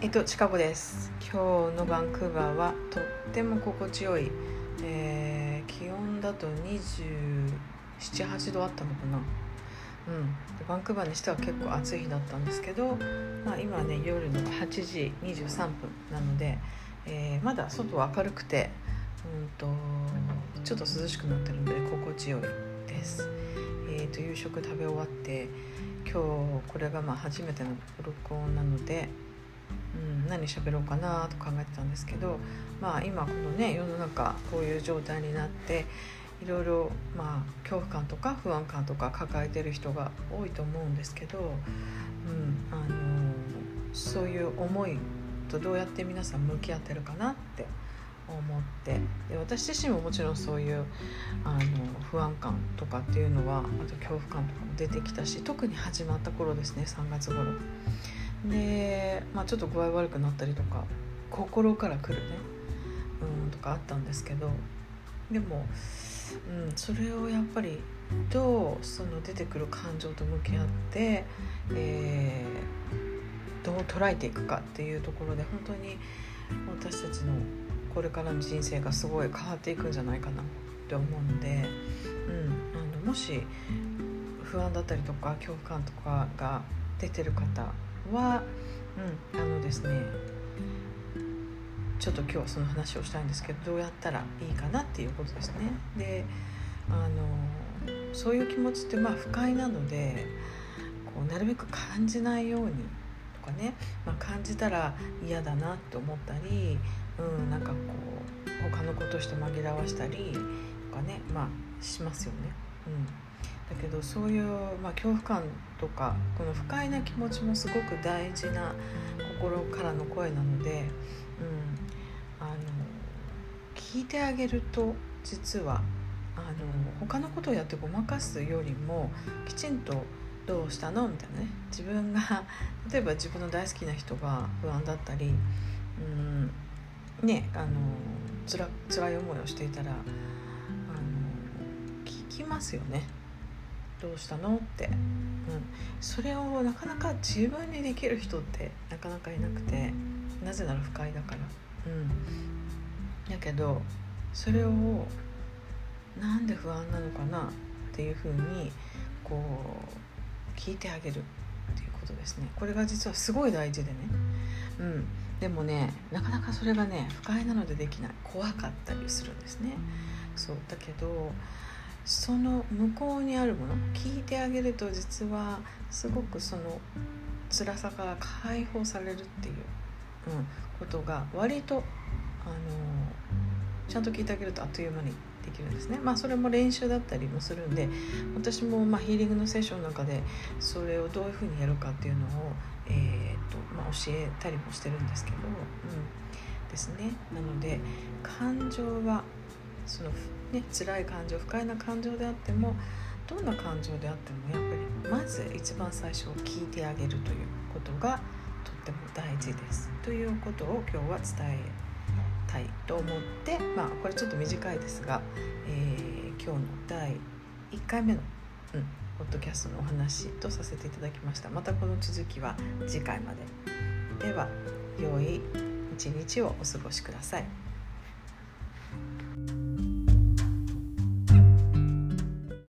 えっと、シカゴです。今日のバンクーバーはとっても心地よい、えー、気温だと278度あったのかな。うん。バンクーバーにしては結構暑い日だったんですけど、まあ、今ね夜の8時23分なので、えー、まだ外は明るくて、うんと、ちょっと涼しくなってるので心地よいです。えーと夕食食べ終わって今日これがまあ初めての録音なので、うん、何喋ろうかなと考えてたんですけど、まあ、今このね世の中こういう状態になっていろいろまあ恐怖感とか不安感とか抱えてる人が多いと思うんですけど、うん、あのそういう思いとどうやって皆さん向き合ってるかなって思ってで私自身ももちろんそういうあの不安感とかっていうのはあと恐怖感とかも出てきたし特に始まった頃ですね3月頃。で、まあ、ちょっと具合悪くなったりとか心から来るねうんとかあったんですけどでも、うん、それをやっぱりどうその出てくる感情と向き合って、えー、どう捉えていくかっていうところで本当に私たちのこれからの人生がすごい変わっていくんじゃないかなって思うので、うん、あのもし不安だったりとか恐怖感とかが出てる方は、うん、あのですねちょっと今日はその話をしたいんですけどどうやったらいいかなっていうことですね。であのそういう気持ちってまあ不快なのでこうなるべく感じないようにとかね、まあ、感じたら嫌だなって思ったりうん、なんかこう他のことして紛らわしたりとかねまあしますよね。うんだけどそういう、まあ、恐怖感とかこの不快な気持ちもすごく大事な心からの声なので、うん、あの聞いてあげると実はあの他のことをやってごまかすよりもきちんと「どうしたの?」みたいなね自分が 例えば自分の大好きな人が不安だったり、うんねあのつら辛い思いをしていたらあの聞きますよねどうしたの？って、うん、それをなかなか自分にできる人ってなかなかいなくてなぜなら不快だから。うん。だけどそれをなんで不安なのかなっていうふうにこう聞いてあげるっていうことですね。これが実はすごい大事でね。うん。でもねなかなかそれがね不快なのでできない。怖かったりするんですね。そう。だけどその向こうにあるもの聞いてあげると実はすごくその辛さから解放されるっていう、うん、ことが割とあのちゃんと聞いてあげるとあっという間にできるんですね。まあそれも練習だったりもするんで私もまヒーリングのセッションの中でそれをどういうふうにやるかっていうのを、えーとまあ、教えたりもしてるんですけど、うん、ですね。なので感情はそのね辛い感情不快な感情であってもどんな感情であってもやっぱりまず一番最初を聞いてあげるということがとっても大事です。ということを今日は伝えたいと思ってまあこれちょっと短いですが、えー、今日の第1回目の、うん、ポッドキャストのお話とさせていただきました。またこの続きは次回まで。では良い一日をお過ごしください。